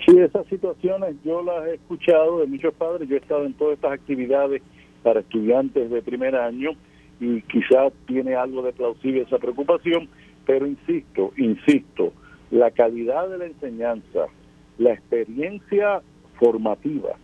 Sí, esas situaciones yo las he escuchado de muchos padres, yo he estado en todas estas actividades para estudiantes de primer año y quizás tiene algo de plausible esa preocupación, pero insisto, insisto, la calidad de la enseñanza, la experiencia formativa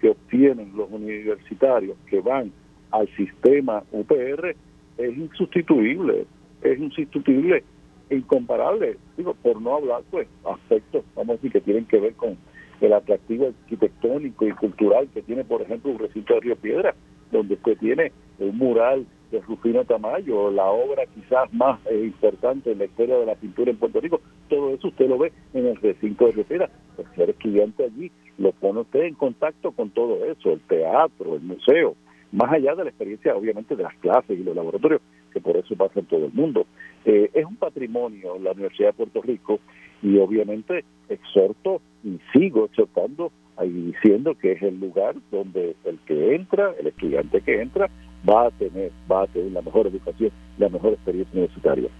que obtienen los universitarios que van al sistema UPR es insustituible, es insustituible incomparable, digo, por no hablar, pues, aspectos, vamos a decir, que tienen que ver con el atractivo arquitectónico y cultural que tiene, por ejemplo, un recinto de Río Piedra, donde usted tiene un mural de Rufino Tamayo, la obra quizás más eh, importante en la historia de la pintura en Puerto Rico, todo eso usted lo ve en el recinto de Piedra. Pues ser estudiante allí lo pone usted en contacto con todo eso, el teatro, el museo, más allá de la experiencia, obviamente, de las clases y los laboratorios, que por eso pasa en todo el mundo. Eh, es un patrimonio la Universidad de Puerto Rico y obviamente exhorto y sigo exhortando y diciendo que es el lugar donde el que entra, el estudiante que entra, va a tener, va a tener la mejor educación, la mejor experiencia universitaria.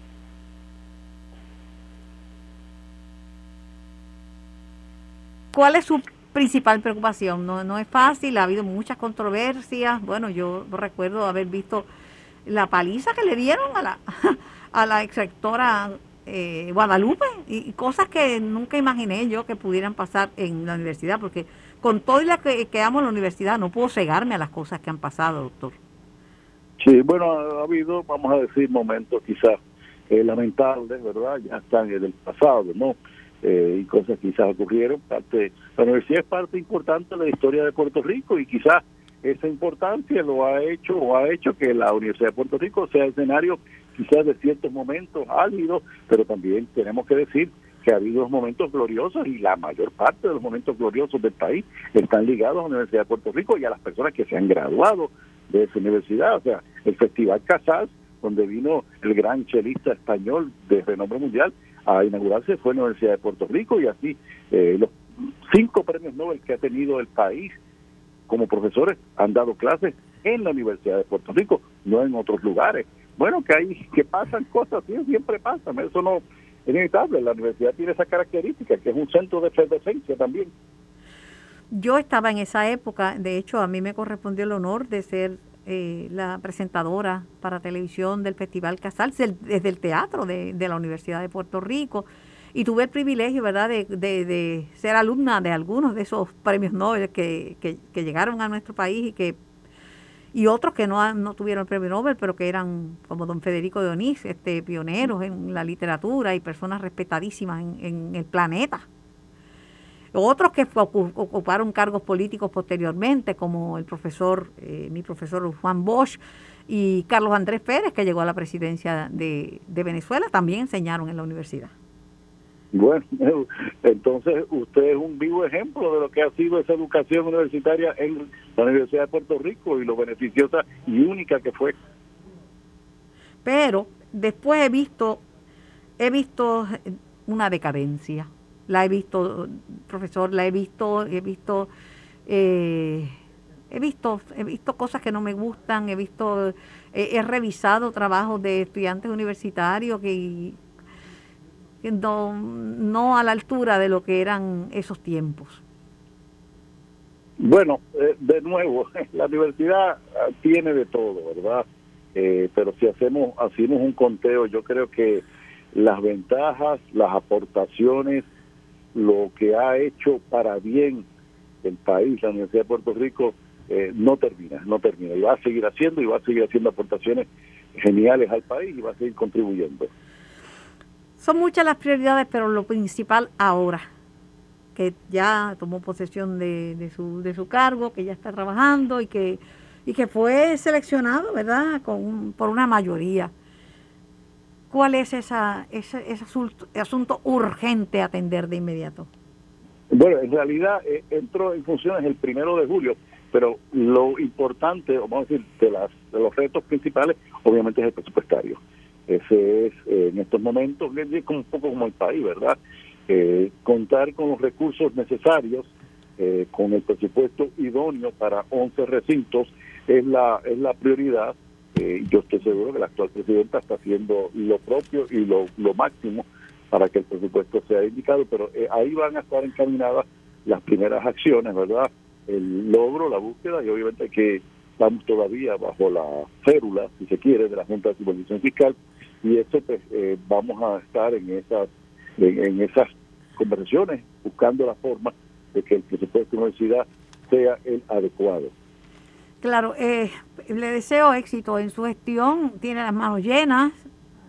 ¿Cuál es su principal preocupación? No, no es fácil, ha habido muchas controversias. Bueno, yo recuerdo haber visto la paliza que le dieron a la, a la ex rectora eh, Guadalupe y, cosas que nunca imaginé yo que pudieran pasar en la universidad, porque con todo lo que, que amo en la universidad no puedo cegarme a las cosas que han pasado, doctor. Sí, bueno, ha habido, vamos a decir, momentos quizás eh, lamentables, ¿verdad? Ya están en el pasado, ¿no? Eh, y cosas quizás ocurrieron. Parte, la universidad es parte importante de la historia de Puerto Rico y quizás esa importancia lo ha hecho o ha hecho que la Universidad de Puerto Rico sea escenario quizás de ciertos momentos álgidos, pero también tenemos que decir que ha habido momentos gloriosos y la mayor parte de los momentos gloriosos del país están ligados a la Universidad de Puerto Rico y a las personas que se han graduado de esa universidad. O sea, el Festival Casals, donde vino el gran chelista español de renombre mundial a inaugurarse, fue en la Universidad de Puerto Rico y así eh, los cinco premios Nobel que ha tenido el país como profesores han dado clases en la Universidad de Puerto Rico, no en otros lugares. Bueno, que hay que pasan cosas, siempre pasan, eso no es inevitable. La universidad tiene esa característica, que es un centro de efervescencia también. Yo estaba en esa época, de hecho a mí me correspondió el honor de ser eh, la presentadora para televisión del Festival Casals desde el teatro de, la Universidad de Puerto Rico y tuve el privilegio, ¿verdad?, de, de, ser alumna de algunos de esos premios Nobel que, que, que, llegaron a nuestro país y que y otros que no, no tuvieron el premio Nobel, pero que eran como don Federico de Onís, este, pioneros en la literatura y personas respetadísimas en, el planeta. Otros que ocuparon cargos políticos posteriormente, como el profesor, eh, mi profesor Juan Bosch y Carlos Andrés Pérez, que llegó a la presidencia de Venezuela, también enseñaron en la universidad. Bueno, entonces usted es un vivo ejemplo de lo que ha sido esa educación universitaria en la Universidad de Puerto Rico y lo beneficiosa y única que fue. Pero después he visto, he visto una decadencia. La he visto, profesor, la he visto, he visto, eh, he visto, he visto cosas que no me gustan, he visto, he revisado trabajos de estudiantes universitarios que no, no a la altura de lo que eran esos tiempos. Bueno, eh, de nuevo, la universidad ah, tiene de todo, ¿verdad? Eh, pero si hacemos, hacemos un conteo, yo creo que las ventajas, las aportaciones, lo que ha hecho para bien el país, la Universidad de Puerto Rico, eh, no termina, no termina. Y va a seguir haciendo y va a seguir haciendo aportaciones geniales al país y va a seguir contribuyendo. Son muchas las prioridades, pero lo principal ahora, que ya tomó posesión de, su, de su cargo, que ya está trabajando y que, y que fue seleccionado, ¿verdad?, Con, por una mayoría. ¿Cuál es esa, ese, ese asunto, urgente a atender de inmediato? Bueno, en realidad eh, entró en funciones el primero de julio, pero lo importante, vamos a decir, de, las, de los retos principales, obviamente es el presupuestario. Ese es, eh, en estos momentos, es un poco como el país, ¿verdad? Eh, contar con los recursos necesarios, eh, con el presupuesto idóneo para 11 recintos, es la, es la prioridad. Yo estoy seguro que la actual presidenta está haciendo lo propio y lo, lo máximo para que el presupuesto sea indicado, pero ahí van a estar encaminadas las primeras acciones, ¿verdad? El logro, la búsqueda, y obviamente que estamos todavía bajo la férula, si se quiere, de la Junta de Supervisión Fiscal, y eso pues eh, vamos a estar en esas en, esas conversaciones buscando la forma de que el presupuesto de universidad sea el adecuado. Claro, eh, le deseo éxito en su gestión, tiene las manos llenas,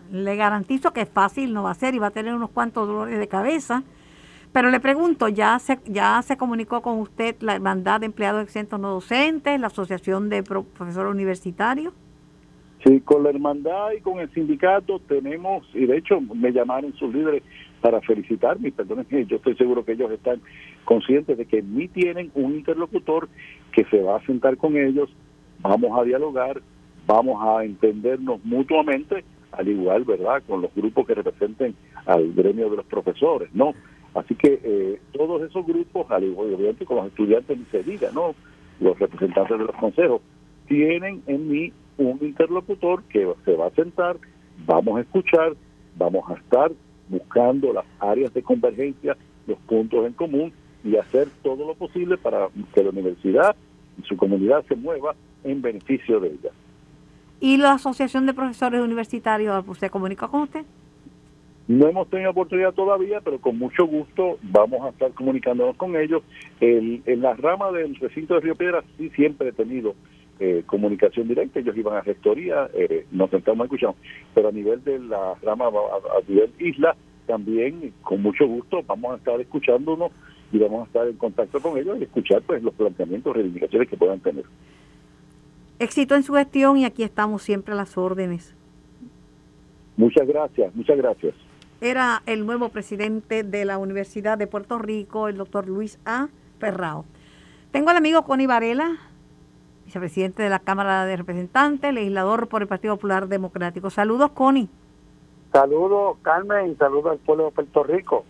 le garantizo que es fácil, no va a ser y va a tener unos cuantos dolores de cabeza, pero le pregunto, ¿ya se, ya se comunicó con usted la Hermandad de Empleados Exentos No Docentes, la Asociación de Profesores Universitarios? Sí, con la hermandad y con el sindicato tenemos, y de hecho me llamaron sus líderes para felicitarme, perdónenme, yo estoy seguro que ellos están conscientes de que ni tienen un interlocutor que se va a sentar con ellos, vamos a dialogar, vamos a entendernos mutuamente, al igual, ¿verdad?, con los grupos que representen al gremio de los profesores, ¿no? Así que eh, todos esos grupos, al igual, obviamente, con los estudiantes ni se diga, ¿no? Los representantes de los consejos, tienen en mí un interlocutor que se va a sentar, vamos a escuchar, vamos a estar buscando las áreas de convergencia, los puntos en común y hacer todo lo posible para que la universidad y su comunidad se mueva en beneficio de ella. ¿Y la Asociación de Profesores Universitarios se comunica con usted? No hemos tenido oportunidad todavía, pero con mucho gusto vamos a estar comunicándonos con ellos. en la rama del recinto de Río Piedra sí siempre he tenido eh, comunicación directa, ellos iban a rectoría, eh, nos sentamos a escuchar, pero a nivel de la rama, a, nivel isla, también con mucho gusto vamos a estar escuchándonos y vamos a estar en contacto con ellos y escuchar pues los planteamientos, reivindicaciones que puedan tener. Éxito en su gestión y aquí estamos siempre a las órdenes. Muchas gracias, muchas gracias. Era el nuevo presidente de la Universidad de Puerto Rico, el doctor Luis A. Ferrao. Tengo al amigo Connie Varela, vicepresidente de la Cámara de Representantes, legislador por el Partido Popular Democrático. Saludos, Connie. Saludos, Carmen, y saludos al pueblo de Puerto Rico.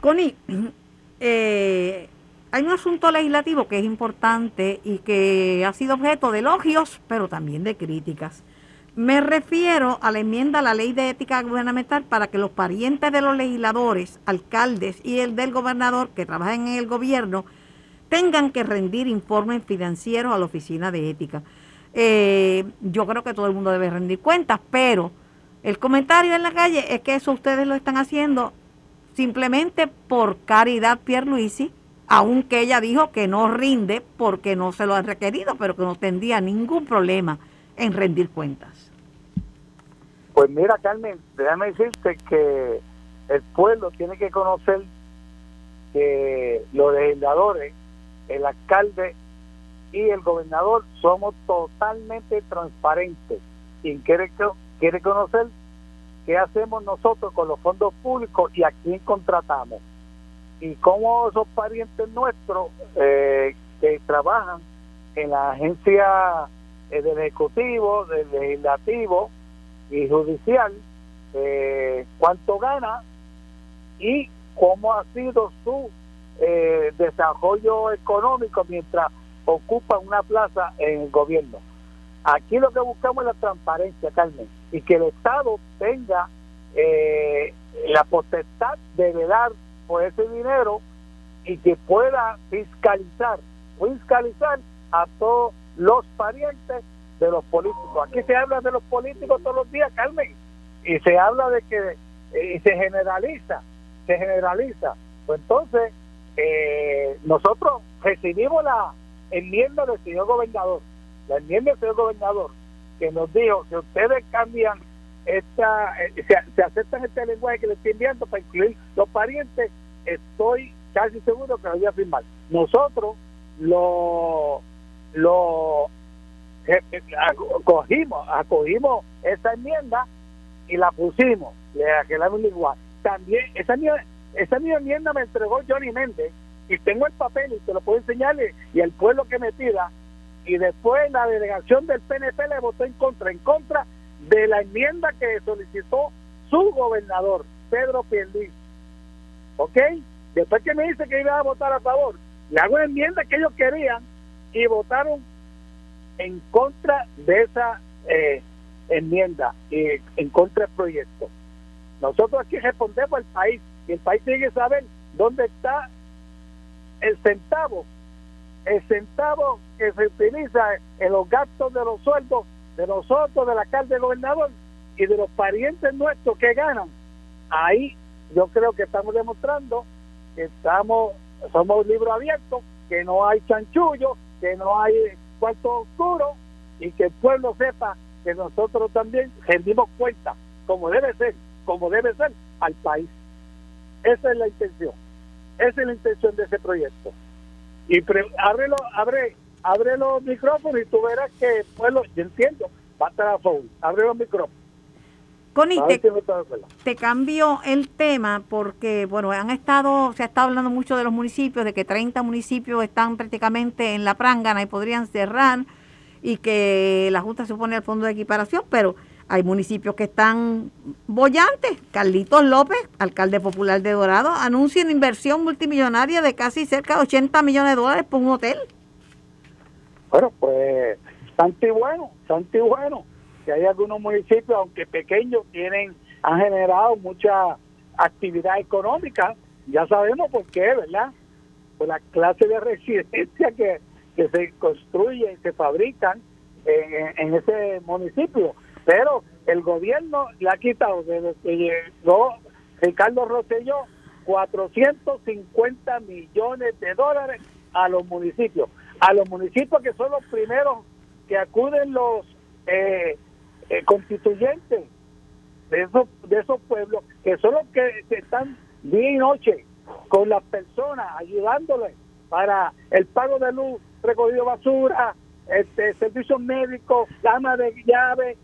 Connie, eh, hay un asunto legislativo que es importante y que ha sido objeto de elogios, pero también de críticas. Me refiero a la enmienda a la ley de ética gubernamental para que los parientes de los legisladores, alcaldes y el del gobernador que trabajan en el gobierno tengan que rendir informes financieros a la oficina de ética. Eh, yo creo que todo el mundo debe rendir cuentas, pero el comentario en la calle es que eso ustedes lo están haciendo simplemente por caridad Pierluisi, aunque ella dijo que no rinde porque no se lo han requerido, pero que no tendría ningún problema en rendir cuentas. Pues mira, Carmen, déjame decirte que el pueblo tiene que conocer que los legisladores el alcalde y el gobernador somos totalmente transparentes. Quien quiere, quiere conocer qué hacemos nosotros con los fondos públicos y a quién contratamos. Y cómo esos parientes nuestros eh, que trabajan en la agencia eh, del Ejecutivo, del Legislativo y Judicial, eh, cuánto gana y cómo ha sido su eh, desarrollo económico mientras ocupa una plaza en el gobierno. Aquí lo que buscamos es la transparencia, Carmen, y que el Estado tenga eh, la potestad de velar por ese dinero y que pueda fiscalizar, fiscalizar a todos los parientes de los políticos. Aquí se habla de los políticos todos los días, Carmen, y se habla de que y se generaliza, se generaliza. Pues entonces eh, nosotros recibimos la enmienda del señor gobernador, la enmienda del señor gobernador, que nos dijo que ustedes cambian esta, eh, se, aceptan este lenguaje que le estoy enviando para incluir los parientes, estoy casi seguro que lo voy a firmar. Nosotros lo, lo eh, acogimos, acogimos esa enmienda y la pusimos, le quedamos igual. También esa enmienda esa mi enmienda me entregó Johnny Méndez y tengo el papel y te lo puedo enseñarle y el pueblo que me pida. Y después la delegación del PNP le votó en contra, en contra de la enmienda que solicitó su gobernador, Pedro Pierluisi. ¿Ok? Después que me dice que iba a votar a favor, le hago una enmienda que ellos querían y votaron en contra de esa eh, enmienda, y en contra del proyecto. Nosotros aquí respondemos al país el país tiene que saber dónde está el centavo, el centavo que se utiliza en los gastos de los sueldos de nosotros, del alcalde gobernador y de los parientes nuestros que ganan. Ahí yo creo que estamos demostrando que estamos somos libro abierto, que no hay chanchullo, que no hay cuarto oscuro y que el pueblo sepa que nosotros también rendimos cuenta, como debe ser, como debe ser al país. Esa es la intención. Esa es la intención de ese proyecto. Y abre, abre, abre los micrófonos y tú verás que el pueblo, yo entiendo Pata Foul. Abre los micrófonos. Connie, A te, te cambio el tema porque, bueno, han estado, se ha estado hablando mucho de los municipios, de que 30 municipios están prácticamente en la prángana y podrían cerrar y que la Junta se opone al fondo de equiparación, pero hay municipios que están bollantes. Carlitos López, alcalde popular de Dorado, anuncia una inversión multimillonaria de casi cerca de 80 millones de dólares por un hotel. Bueno, pues Santi bueno, Santi bueno, que hay algunos municipios, aunque pequeños, tienen han generado mucha actividad económica. Ya sabemos por qué, ¿verdad? Por la clase de residencia que, se construyen, se fabrican en ese municipio. Pero el gobierno le ha quitado desde que llegó Ricardo Rosselló 450 millones de dólares a los municipios. A los municipios que son los primeros que acuden los eh, eh, constituyentes de esos, de esos pueblos, que son los que están día y noche con las personas, ayudándoles para el pago de luz, recogido basura, este, servicios médicos, ama de llave,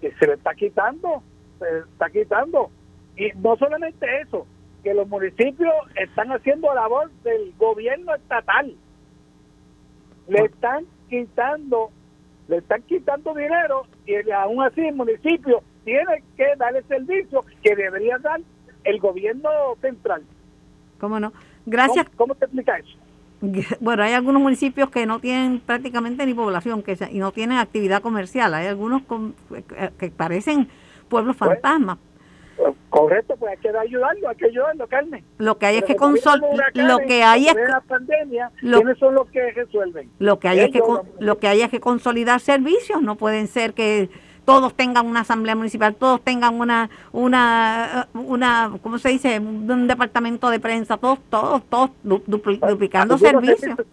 que- se le está quitando, se le está quitando. Y no solamente eso, que los municipios están haciendo labor del gobierno estatal. Le están quitando, le están quitando dinero y aún así el municipio tiene que dar el servicio que debería dar el gobierno central. ¿Cómo no? Gracias. ¿Cómo, cómo te explica eso? Bueno, hay algunos municipios que no tienen prácticamente ni población que y no tienen actividad comercial. Hay algunos con- que- que parecen pueblos Pues, fantasmas. Eh, Correcto, pues hay que ayudarlo, hay que ayudarlo, Carmen. Lo que hay es que Pero consol lo que hay es la pandemia, lo- ¿quiénes son los que resuelven? lo que hay es que lo que hay es que consolidar servicios. No pueden ser que todos tengan una asamblea municipal, todos tengan una una una ¿cómo se dice? un departamento de prensa, todos todos todos du- dupli- duplicando Algunos servicios.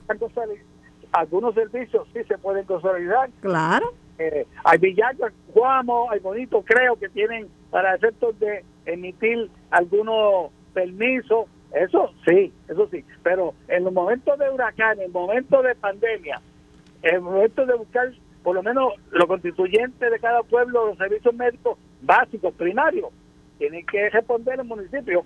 Algunos servicios sí se pueden consolidar. Claro. Eh, hay Villagua, Guamo, hay Bonito, creo que tienen para efectos de emitir algunos permisos. Eso sí, eso sí. Pero en los momentos de huracán, en momentos de pandemia, en momentos de buscar por lo menos los constituyentes de cada pueblo, los servicios médicos básicos, primarios, tienen que responder el municipio.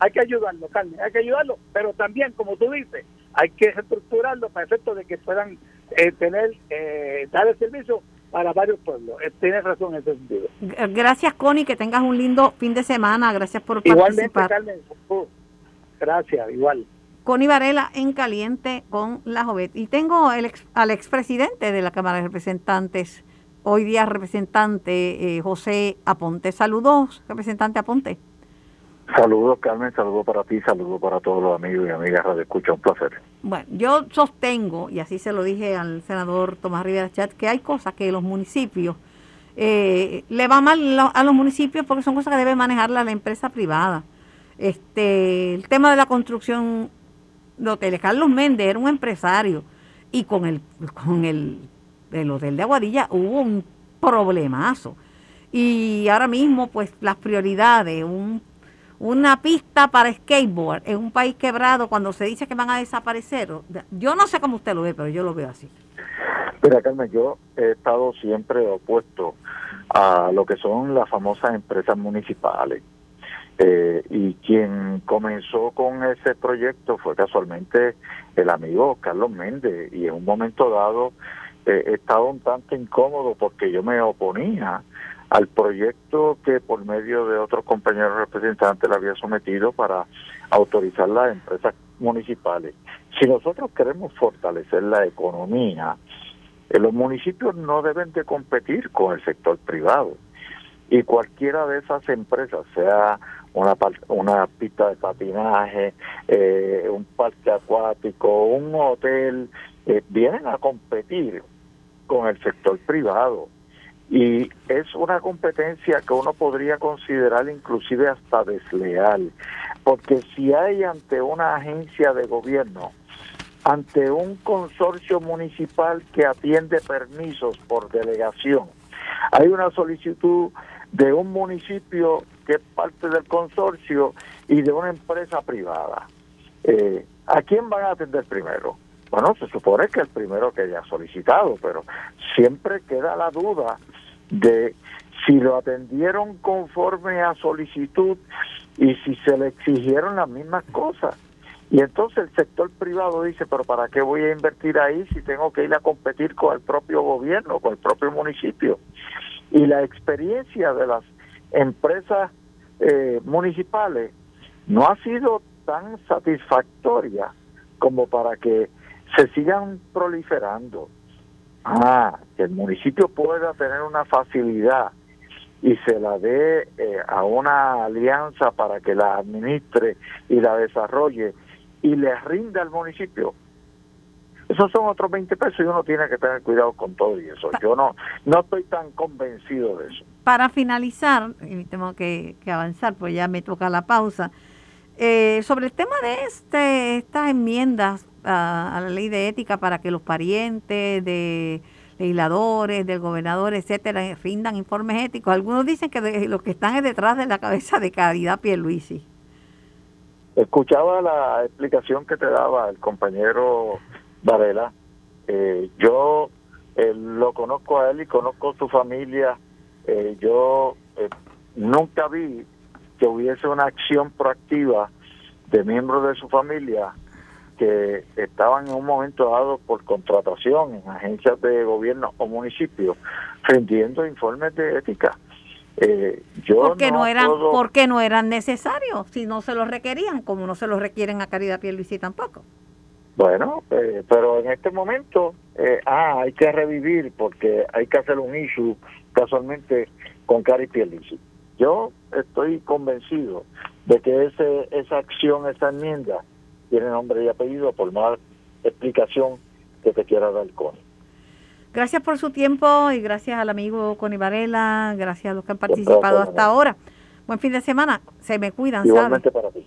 Hay que ayudarlo, Carmen, hay que ayudarlo, pero también, como tú dices, hay que reestructurarlo para efectos de que puedan eh, tener, eh, dar el servicio para varios pueblos. Eh, tienes razón en ese sentido. Gracias, Connie, que tengas un lindo fin de semana. Gracias por Igualmente, participar. Carmen, uh, gracias, igual. Connie Varela en caliente con la Jovet. Y tengo el ex- al expresidente de la Cámara de Representantes, hoy día representante eh, José Aponte. Saludos, representante Aponte. Saludos, Carmen, saludos para ti, saludos para todos los amigos y amigas de escucha, un placer. Bueno, yo sostengo, y así se lo dije al senador Tomás Rivera Chat, que hay cosas que los municipios eh, le va mal a los municipios porque son cosas que debe manejarla la empresa privada. Este, el tema de la construcción de hoteles, Carlos Méndez era un empresario y con el con el, el hotel de Aguadilla hubo un problemazo. Y ahora mismo, pues las prioridades, un una pista para skateboard en un país quebrado cuando se dice que van a desaparecer. Yo no sé cómo usted lo ve, pero yo lo veo así. Mira, Carmen, yo he estado siempre opuesto a lo que son las famosas empresas municipales. Eh, y quien comenzó con ese proyecto fue casualmente el amigo Carlos Méndez. Y en un momento dado eh, estaba un tanto incómodo porque yo me oponía al proyecto que por medio de otros compañeros representantes le había sometido para autorizar las empresas municipales. Si nosotros queremos fortalecer la economía, eh, los municipios no deben de competir con el sector privado y cualquiera de esas empresas, sea una, una pista de patinaje, eh, un parque acuático, un hotel, eh, vienen a competir con el sector privado. Y es una competencia que uno podría considerar inclusive hasta desleal, porque si hay ante una agencia de gobierno, ante un consorcio municipal que atiende permisos por delegación, hay una solicitud de un municipio que es parte del consorcio y de una empresa privada. Eh, ¿A quién van a atender primero? Bueno, se supone que el primero que haya solicitado, pero siempre queda la duda de si lo atendieron conforme a solicitud y si se le exigieron las mismas cosas. Y entonces el sector privado dice, pero ¿para qué voy a invertir ahí si tengo que ir a competir con el propio gobierno, con el propio municipio? Y la experiencia de las empresas eh, municipales no ha sido tan satisfactoria como para que se sigan proliferando. Ah, que el municipio pueda tener una facilidad y se la dé eh, a una alianza para que la administre y la desarrolle y le rinda al municipio. Esos son otros 20 pesos y uno tiene que tener cuidado con todo y eso. Yo no no estoy tan convencido de eso. Para finalizar, y tengo que, avanzar, pues ya me toca la pausa. Eh, sobre el tema de este estas enmiendas a, la ley de ética para que los parientes de legisladores, del gobernador, etcétera, rindan informes éticos. Algunos dicen que lo los que están es detrás de la cabeza de Caridad Pierluisi. Escuchaba la explicación que te daba el compañero Varela. Eh, yo eh, lo conozco a él y conozco su familia. Eh, yo nunca vi que hubiese una acción proactiva de miembros de su familia que estaban en un momento dado por contratación en agencias de gobierno o municipios rindiendo informes de ética. Eh, yo porque no, eran porque no eran necesarios si no se los requerían como no se los requieren a Caridad Pierluisi tampoco bueno eh, pero en este momento eh, ah hay que revivir porque hay que hacer un issue casualmente con Cari Pierluisi yo estoy convencido de que ese esa acción esa enmienda tiene nombre y apellido por más explicación que te quiera dar Connie. Gracias por su tiempo y gracias al amigo Connie Varela, gracias a los que han participado hasta ahora. Buen fin de semana, se me cuidan, Igualmente para ti.